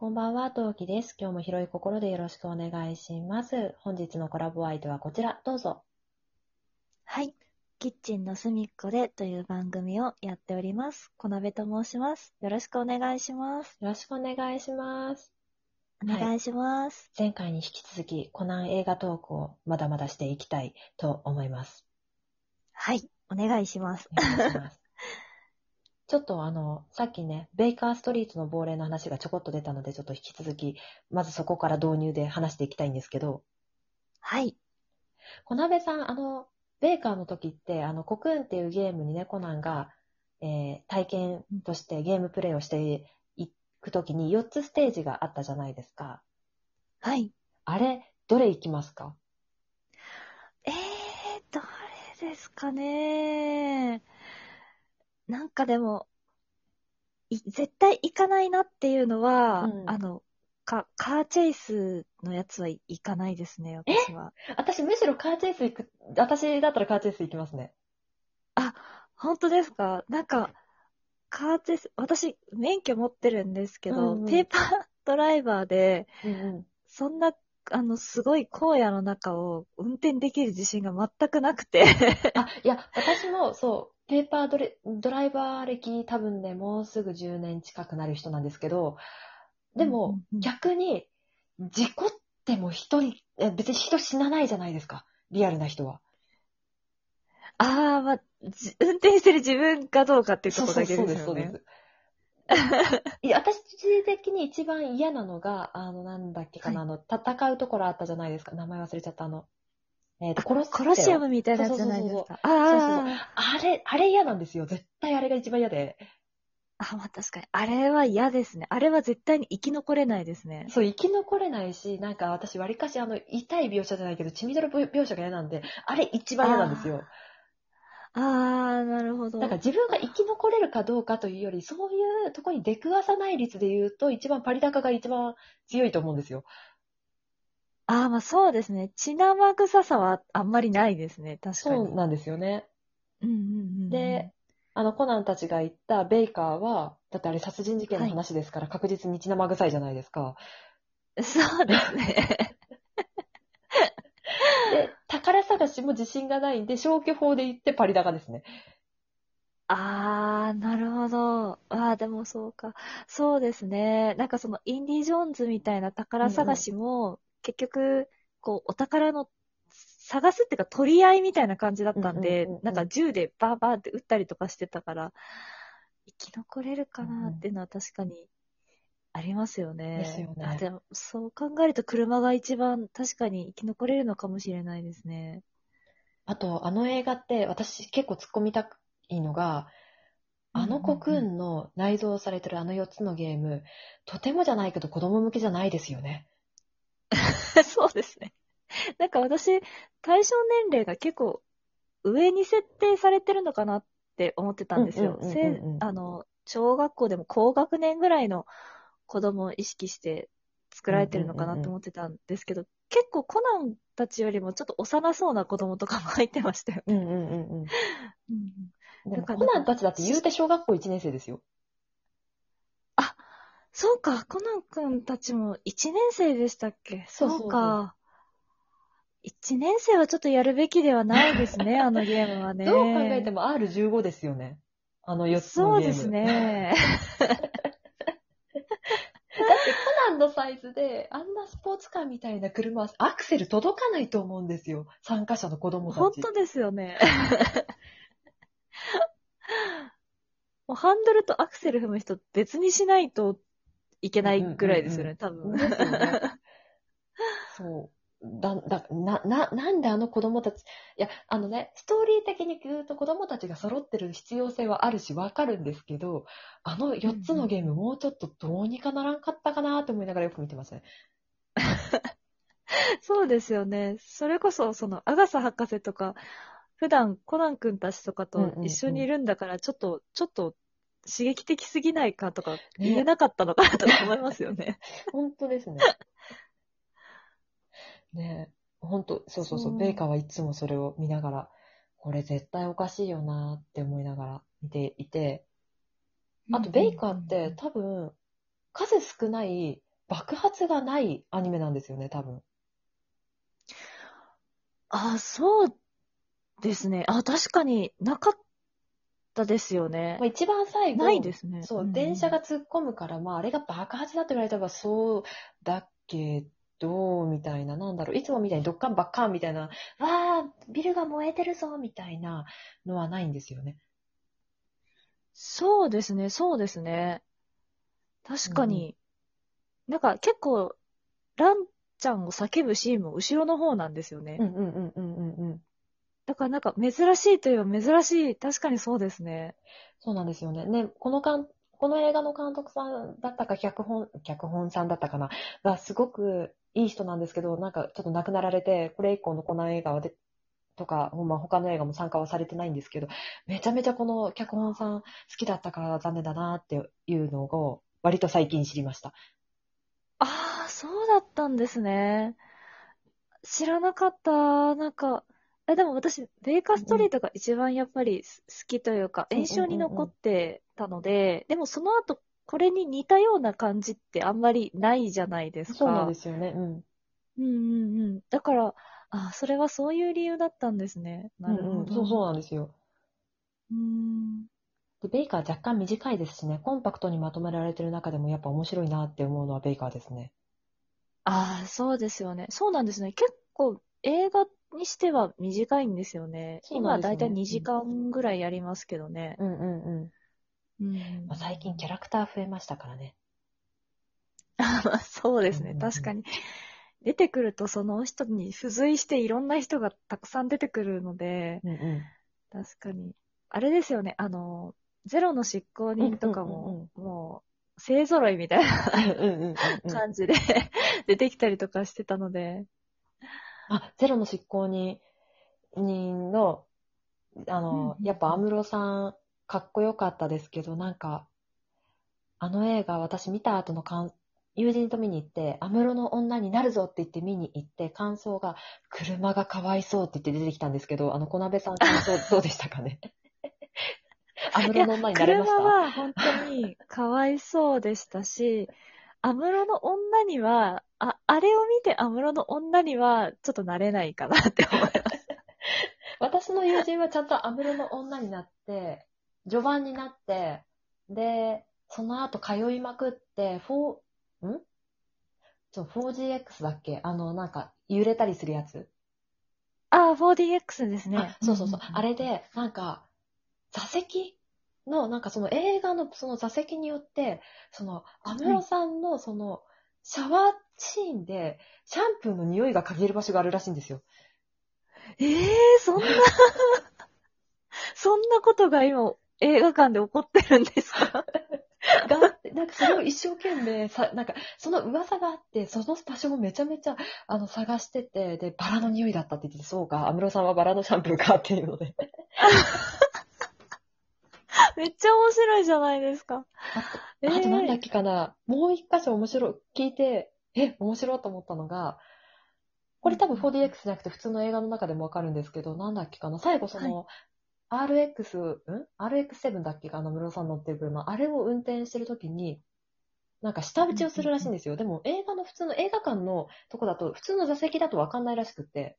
こんばんは、トウキです。今日も広い心でよろしくお願いします。本日のコラボ相手はこちら、どうぞ。はい。キッチンの隅っこでという番組をやっております。小鍋と申します。よろしくお願いします。よろしくお願いします。お願いします。前回に引き続き、コナン映画トークをまだまだしていきたいと思います。はい。お願いします。お願いします。ちょっとあの、さっきね、ベイカーストリートの亡霊の話がちょこっと出たので、ちょっと引き続き、まずそこから導入で話していきたいんですけど、はい。小鍋さん、あの、ベイカーの時って、あの、コクーンっていうゲームにね、コナンが、えー体験としてゲームプレイをしていく時に4つステージがあったじゃないですか。はい。あれ、どれ行きますか？えー、どれですかねなんかでも、い絶対行かないなっていうのは、うんあの、か、カーチェイスのやつは行かないですね、私は。私、むしろカーチェイス行く、私だったらカーチェイス行きますね。本当ですか？なんか、カーチェイス、私、免許持ってるんですけど、うんうんペーパードライバーで、うんうん。そんな、あの、すごい荒野の中を運転できる自信が全くなくて。あ、いや、私も、そう、ペーパードレドライバー歴多分ね、もうすぐ10年近くなる人なんですけど、でも、逆に、事故っても一人、え別に人死なないじゃないですか。リアルな人は。ああ、まあ、じ運転してる自分かどうかっていうところだけですよね。そうです。いや、私的に一番嫌なのが、あの、なんだっけかな、あの、戦うところあったじゃないですか。名前忘れちゃった、あの、えっ、と、殺す。コロシアムみたいなやつじゃないですか。そうそうああれ、あれ嫌なんですよ。絶対あれが一番嫌で。あ、あ、まあ確かに。あれは嫌ですね。あれは絶対に生き残れないですね。そう、生き残れないし、なんか私、わりかし、あの、痛い描写じゃないけど、血みどろ描写が嫌なんで、あれ一番嫌なんですよ。ああ、なるほど。だから自分が生き残れるかどうかというより、そういうところに出くわさない率で言うと、一番パリ高が一番強いと思うんですよ。ああ、まあそうですね。血生臭さはあんまりないですね。確かに。そうなんですよね。うんうんうんうん。で、あの、コナンたちが言ったベイカーは、だってあれ殺人事件の話ですから、確実に血生臭いじゃないですか。そうですね。で、宝探しも自信がないんで、消去法で言ってパリ高ですね。あー、なるほど。あー、でもそうか。そうですね。なんかその、インディ・ジョーンズみたいな宝探しも、結局、こう、お宝の、探すっていうか取り合いみたいな感じだったんで、うんうんうんうんなんか銃でバーバーって撃ったりとかしてたから、生き残れるかなっていうのは確かにありますよね。ですよねあでも、そう考えると車が一番確かに生き残れるのかもしれないですね。あと、あの映画って、私結構突っ込みたいのが、あのコクーンの内蔵されてるあの4つのゲーム、とてもじゃないけど子供向けじゃないですよね。そうですね。なんか私、対象年齢が結構上に設定されてるのかなって思ってたんですよ。あの、小学校でも高学年ぐらいの子供を意識して作られてるのかなって思ってたんですけど、結構コナンたちよりもちょっと幼そうな子供とかも入ってましたよ。うんうんうんうん。うんでもだからコナンたちだって言うて小学校1年生ですよ。そうか、コナン君たちも1年生でしたっけ？そうそうか。1年生はちょっとやるべきではないですね、あのゲームはね。どう考えても R15 ですよね。あの4つのゲーム。そうです。ね。だってコナンのサイズで、あんなスポーツカーみたいな車はアクセル届かないと思うんですよ。参加者の子供たち。本当ですよね。もうハンドルとアクセル踏む人別にしないといけないぐらいですよね、多分。そう。だ、だ、な、な、なんであの子供たち、いや、あのね、ストーリー的に言うと子供たちが揃ってる必要性はあるしわかるんですけど、あの4つのゲームもうちょっとどうにかならんかったかなと思いながらよく見てますね。そうですよね。それこそ、その、アガサ博士とか、普段コナン君たちとかと一緒にいるんだから、ちょっと、ちょっと、刺激的すぎないかとか言えなかったのかなとか思いますよね。本当ですね。ねえ、本当そうそうそう、そうベイカーはいつもそれを見ながら、これ絶対おかしいよなって思いながら見ていて、あとベイカーって多分、数少ない爆発がないアニメなんですよね、多分。あ、そうですね。あ、確かになかったですよねまあ、。一番最後、ないですね。そう、ん電車が突っ込むから、まあ、あれが爆発だって言われたら、そうだけど、みたいな、なんだろう、いつもみたいにドッカンバッカンみたいな、わー、ビルが燃えてるぞ、みたいなのはないんですよね。そうですね、そうですね。確かに。なんか結構、ランちゃんを叫ぶシーンも後ろの方なんですよね。うんうんうんうんうんうん。だからなんか珍しいといえば珍しい。確かにそうですね。そうなんですよね。ね、このかん、この映画の監督さんだったか、脚本、脚本さんだったかな、がすごくいい人なんですけど、なんかちょっと亡くなられて、これ以降のこの映画はで、とか、まあ、他の映画も参加はされてないんですけど、めちゃめちゃこの脚本さん好きだったから残念だなっていうのを、割と最近知りました。ああ、そうだったんですね。知らなかった。なんか、え、でも私、ベイカーストリートが一番やっぱりす好きというか、うんうん印象に残ってたので、でもその後、これに似たような感じってあんまりないじゃないですか。そうなんですよね。うん。うんうんうん。だから、あ、それはそういう理由だったんですね。なるほど。うんうん、そうそうなんですよ。うーん。で、ベイカー若干短いですしね、コンパクトにまとめられてる中でもやっぱ面白いなって思うのはベイカーですね。ああ、そうですよね。そうなんですね。結構映画にしては短いんですよね。そうなんですよね今だいたい2時間ぐらいやりますけどね。うんうんうん。うんまあ、最近キャラクター増えましたからね。あまあそうですねうん。うんうん確かに。出てくるとその人に付随していろんな人がたくさん出てくるので、うんうん。確かに。あれですよね。あの、ゼロの執行人とかも、もう、勢揃いみたいなうんうんうんうん。感じで出てきたりとかしてたので。あ、ゼロの執行人人の、あの、うんやっぱ安室さん、かっこよかったですけど、なんか、あの映画私見た後の感、友人と見に行って、安室の女になるぞって言って見に行って、感想が、車がかわいそうって言って出てきたんですけど、あの、小鍋さん感想 どうでしたかね？安室の女になれました？車は本当にかわいそうでしたし、安室の女には、あ、あれを見て安室の女にはちょっとなれないかなって思います。私の友人はちゃんと安室の女になって、序盤になって、で、その後通いまくって、4、ん？そう、4GX だっけ？あの、なんか、揺れたりするやつ。ああ、4DX ですねあ。そうそうそう。あれで、なんか、座席の、なんかその映画のその座席によって、その、安室さんのその、シャワーシーンで、シャンプーの匂いが嗅げる場所があるらしいんですよ。ええそんな、そんなことが今映画館で起こってるんですか？がなんかそれを一生懸命さ、なんかその噂があって、その場所もめちゃめちゃあの探してて、で、バラの匂いだったって言ってて、そうか、安室さんはバラのシャンプーかっていうので。めっちゃ面白いじゃないですか。えあとなんだっえけかな、もう一箇所面白い、聞いて、え、面白いと思ったのが、これ多分 4DX じゃなくて普通の映画の中でもわかるんですけど、なんだっけかな、最後その、RX、ん ?RX7 だっけか、あの、室さん乗ってる車。あれを運転してるときに、なんか下打ちをするらしいんですよ。でも映画の普通の映画館のとこだと、普通の座席だとわかんないらしくって、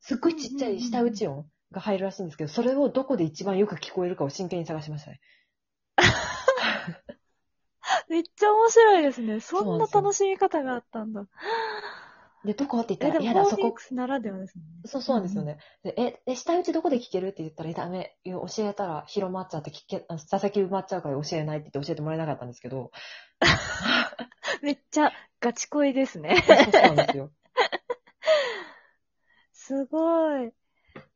すっごいちっちゃい下打ち音が入るらしいんですけど、それをどこで一番よく聞こえるかを真剣に探しましたね。めっちゃ面白いですね。そんな楽しみ方があったんだ。で、どこってえ、言ったら、いやだ、そこ 4DX ならではですね。そうそうなんですよね。でえ、え、下打ちどこで聞けるって言ったら、えダメ、教えたら広まっちゃって聞け、あ座席埋まっちゃうから教えないって言って教えてもらえなかったんですけど、めっちゃガチ恋ですね。そうなんですよ。すごい。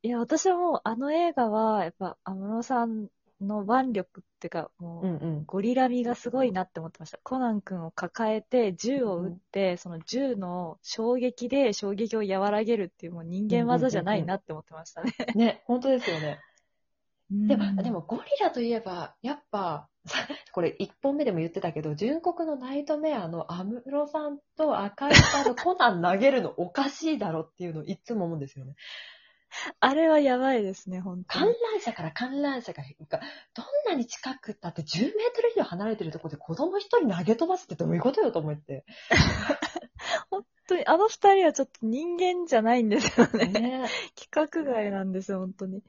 いや、私はもうあの映画は、やっぱ安室さんの腕力っていうか、もう、うんうん。ゴリラ味がすごいなって思ってました。コナン君を抱えて銃を撃って、その銃の衝撃で衝撃を和らげるっていうもう人間技じゃないなって思ってましたね。ね、本当ですよね。でも、でも、もゴリラといえば、やっぱ、これ1本目でも言ってたけど、純国のナイトメアの安室さんと赤いさんのコナン投げるのおかしいだろっていうのをいつも思うんですよね。あれはやばいですね、本当観に。覧車から観覧車が、がどんなに近くったって10メートル以上離れてるところで子供一人投げ飛ばすってどういうことよと思って。本当に、あの二人はちょっと人間じゃないんですよね。ね規格外なんですよ、本当に。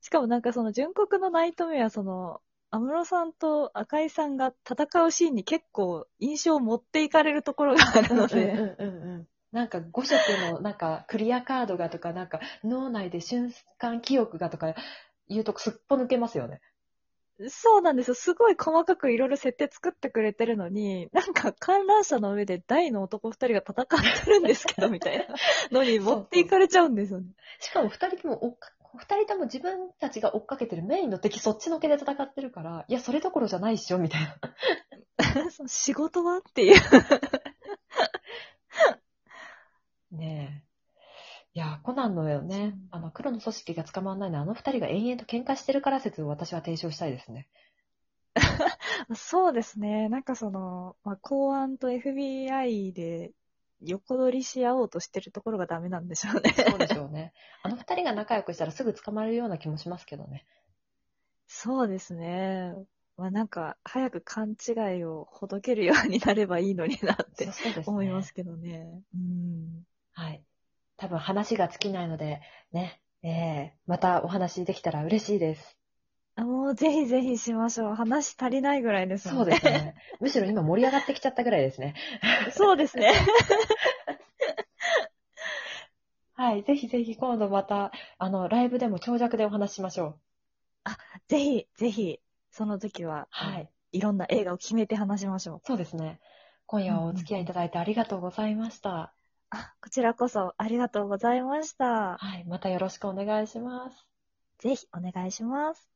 しかもなんかその純国のナイトメア、その、安室さんと赤井さんが戦うシーンに結構印象を持っていかれるところがあるので、うんうんうんうんなんか5色のなんかクリアカードがとか、なんか脳内で瞬間記憶がとか言うとすっぽ抜けますよね。そうなんですよ。すごい細かくいろいろ設定作ってくれてるのに、なんか観覧車の上で大の男二人が戦ってるんですけど、みたいな のに持っていかれちゃうんですよね。しかも2人とも追っか、二人とも自分たちが追っかけてるメインの敵そっちのけで戦ってるから、いや、それどころじゃないっしょ、みたいな。仕事はっていう。ねえ。いや、コナンのよね、あの、黒の組織が捕まらないのは、あの二人が延々と喧嘩してるから説を私は提唱したいですね。そうですね。なんかその、まあ、公安と FBI で横取りし合おうとしてるところがダメなんでしょうね。そうでしょうね。あの二人が仲良くしたらすぐ捕まるような気もしますけどね。そうですね。まあなんか、早く勘違いをほどけるようになればいいのになってそうそうですね思いますけどね。うん。はい。多分話が尽きないので、ね、ええまたお話できたら嬉しいです。あもうぜひぜひしましょう。話足りないぐらいですもんそうですね。むしろ今盛り上がってきちゃったぐらいですね。そうですね。はい。ぜひぜひ今度また、あの、ライブでも長尺でお話ししましょう。ぜひ、ぜひ、その時は、はい。いろんな映画を決めて話しましょう。そうですね。今夜はお付き合いいただいてありがとうございました。あ、こちらこそありがとうございました。はい。またよろしくお願いします。ぜひお願いします。